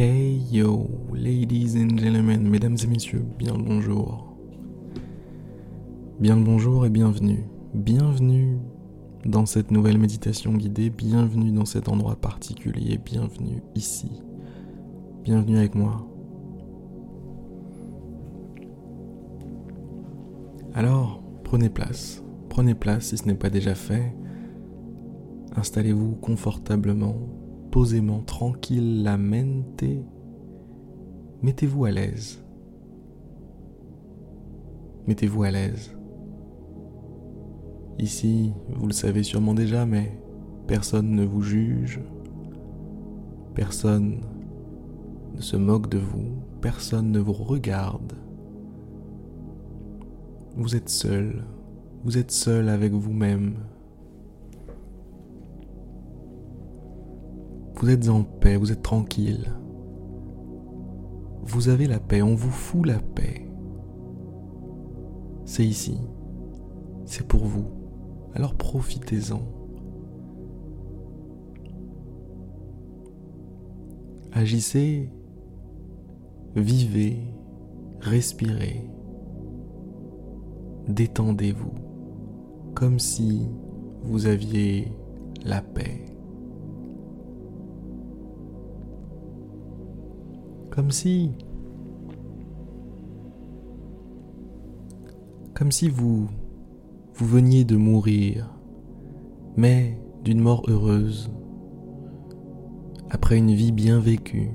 Hey yo, ladies and gentlemen, mesdames et messieurs, bien le bonjour. Bien le bonjour et bienvenue. Bienvenue dans cette nouvelle méditation guidée, bienvenue dans cet endroit particulier, bienvenue ici. Bienvenue avec moi. Alors, prenez place. Prenez place si ce n'est pas déjà fait. Installez-vous confortablement, posément, tranquille, la mente. Mettez-vous à l'aise. Mettez-vous à l'aise. Ici, vous le savez sûrement déjà, mais personne ne vous juge, personne ne se moque de vous, personne ne vous regarde. Vous êtes seul, vous êtes seul avec vous-même. Vous êtes en paix, vous êtes tranquille. Vous avez la paix, on vous fout la paix. C'est ici, c'est pour vous, alors profitez-en. Agissez, vivez, respirez, détendez-vous, comme si vous aviez la paix. Comme si... Comme si vous... Vous veniez de mourir, mais d'une mort heureuse, après une vie bien vécue.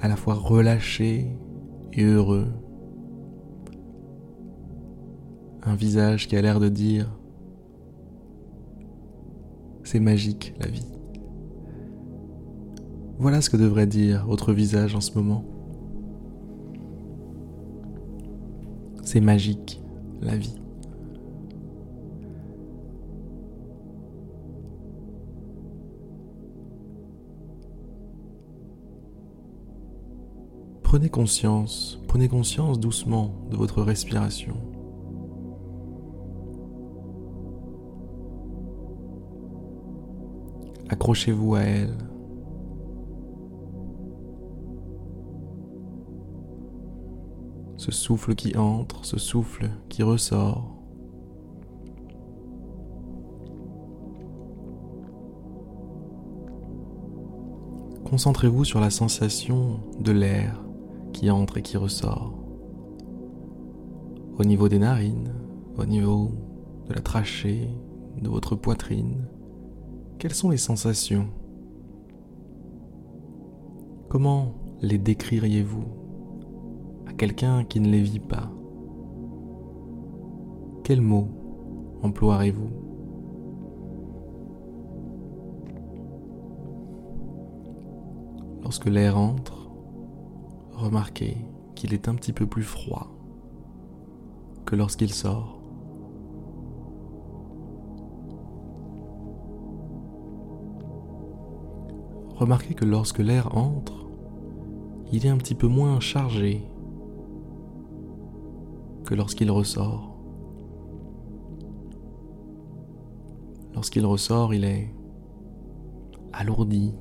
à la fois relâché et heureux. Un visage qui a l'air de dire c'est magique la vie. Voilà ce que devrait dire votre visage en ce moment. C'est magique la vie. Prenez conscience, prenez conscience doucement de votre respiration. Accrochez-vous à elle. Ce souffle qui entre, ce souffle qui ressort. Concentrez-vous sur la sensation de l'air qui entre et qui ressort. Au niveau des narines, au niveau de la trachée, de votre poitrine, quelles sont les sensations? Comment les décririez-vous? À quelqu'un qui ne les vit pas. Quels mots emploierez-vous? Lorsque l'air entre, remarquez qu'il est un petit peu plus froid que lorsqu'il sort. Remarquez que lorsque l'air entre, il est un petit peu moins chargé que lorsqu'il ressort. Lorsqu'il ressort, il est alourdi,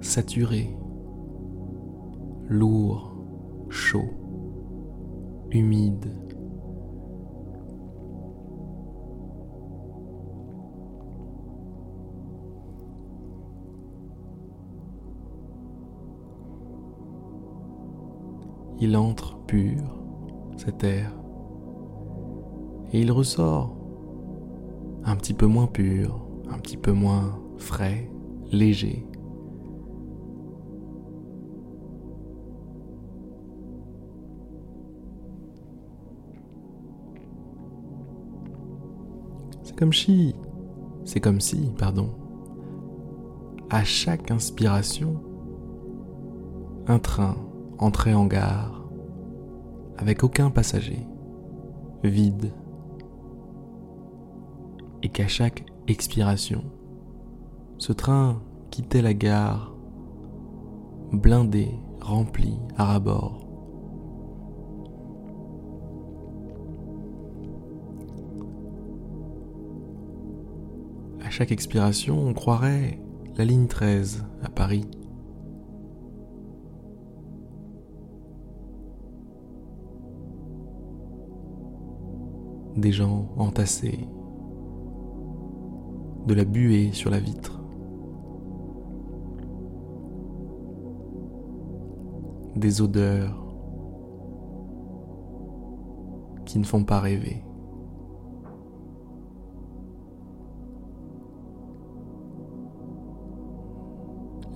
saturé, lourd, chaud, humide. Il entre pur, cet air, et il ressort un petit peu moins pur, un petit peu moins frais, léger. C'est comme si, c'est comme si, pardon, à chaque inspiration, un train entrait en gare, avec aucun passager, vide, et qu'à chaque expiration, ce train quittait la gare, blindé, rempli, à ras bord. À chaque expiration, on croirait la ligne 13 à Paris. Des gens entassés, de la buée sur la vitre, des odeurs qui ne font pas rêver.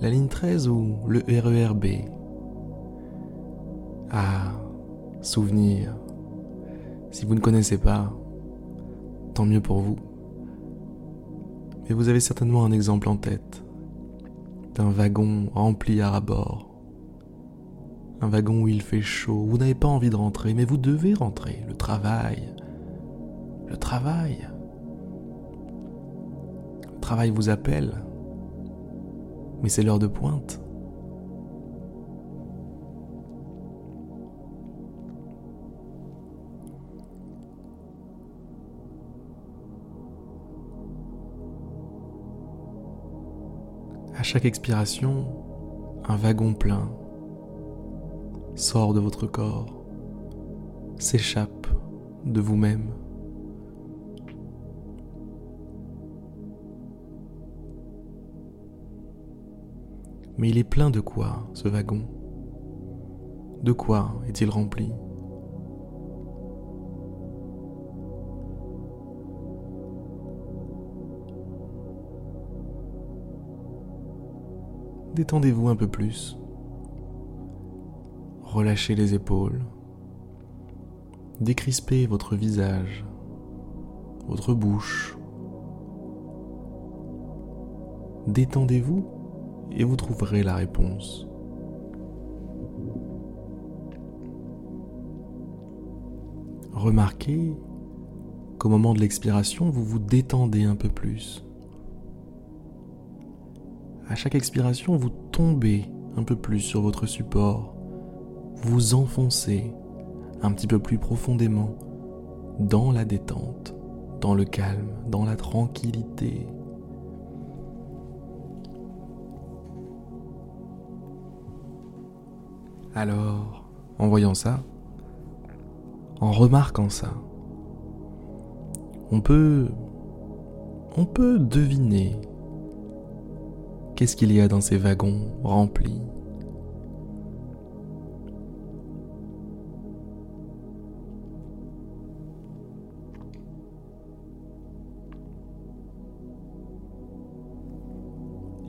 La ligne 13 ou le RERB Ah, souvenir. Si vous ne connaissez pas, tant mieux pour vous. Mais vous avez certainement un exemple en tête d'un wagon rempli à bord un wagon où il fait chaud, vous n'avez pas envie de rentrer, mais vous devez rentrer. Le travail. Le travail. Le travail vous appelle. Mais c'est l'heure de pointe. À chaque expiration, un wagon plein sort de votre corps, s'échappe de vous-même. Mais il est plein de quoi, ce wagon? De quoi est-il rempli? Détendez-vous un peu plus. Relâchez les épaules. Décrispez votre visage, votre bouche. Détendez-vous et vous trouverez la réponse. Remarquez qu'au moment de l'expiration, vous vous détendez un peu plus. À chaque expiration, vous tombez un peu plus sur votre support vous enfoncez un petit peu plus profondément dans la détente, dans le calme, dans la tranquillité. Alors, en voyant ça, en remarquant ça, on peut on peut deviner qu'est-ce qu'il y a dans ces wagons remplis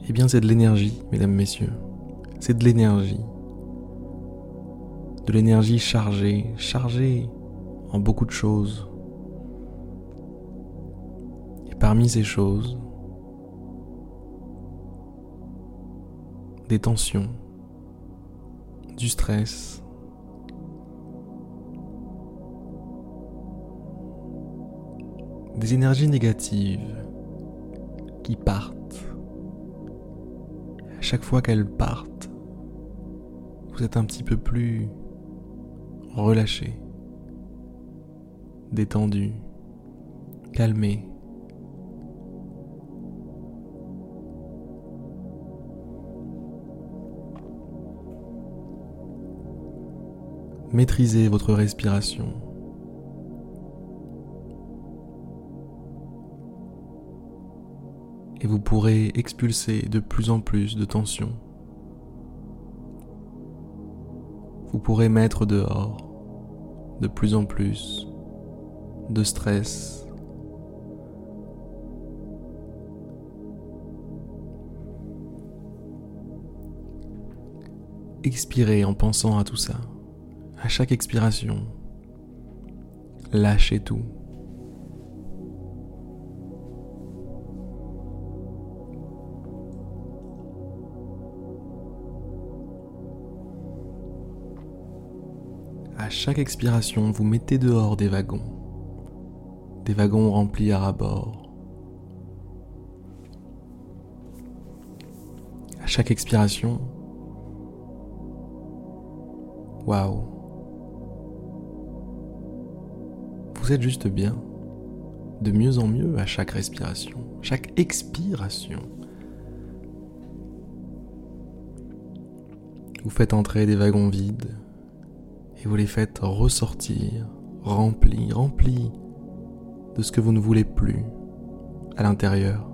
Eh bien, c'est de l'énergie, mesdames, messieurs. C'est de l'énergie. De l'énergie chargée, chargée en beaucoup de choses. Et parmi ces choses, des tensions, du stress, des énergies négatives qui partent chaque fois qu'elles partent, vous êtes un petit peu plus relâché, détendu, calmé. Maîtrisez votre respiration. et vous pourrez expulser de plus en plus de tension. Vous pourrez mettre dehors de plus en plus de stress. Expirez en pensant à tout ça. À chaque expiration, lâchez tout. à chaque expiration, vous mettez dehors des wagons, des wagons remplis à bord. À chaque expiration, waouh, vous êtes juste bien, de mieux en mieux à chaque respiration, chaque expiration. Vous faites entrer des wagons vides et vous les faites ressortir, remplis, remplis de ce que vous ne voulez plus à l'intérieur.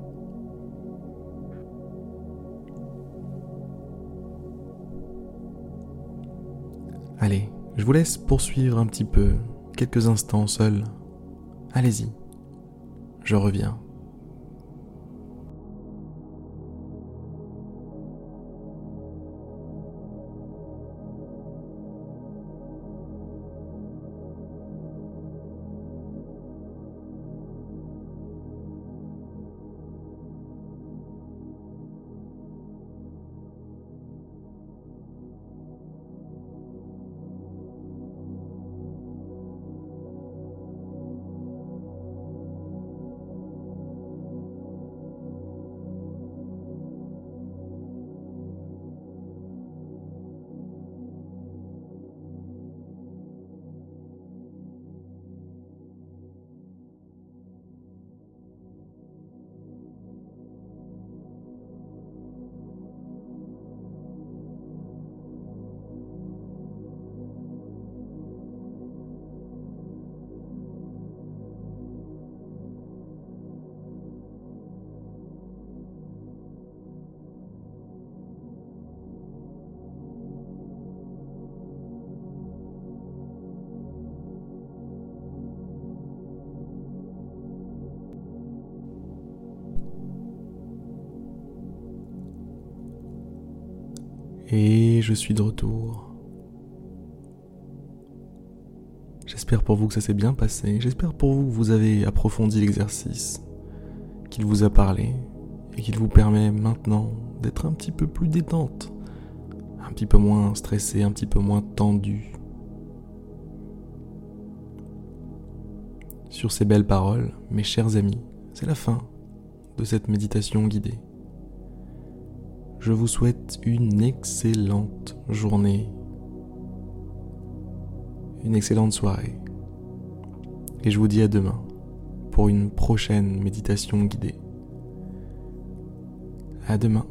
Allez, je vous laisse poursuivre un petit peu, quelques instants seul. Allez-y, je reviens. Et je suis de retour. J'espère pour vous que ça s'est bien passé. J'espère pour vous que vous avez approfondi l'exercice, qu'il vous a parlé et qu'il vous permet maintenant d'être un petit peu plus détente, un petit peu moins stressé, un petit peu moins tendu. Sur ces belles paroles, mes chers amis, c'est la fin de cette méditation guidée je vous souhaite une excellente journée, une excellente soirée. Et je vous dis à demain pour une prochaine méditation guidée. À demain.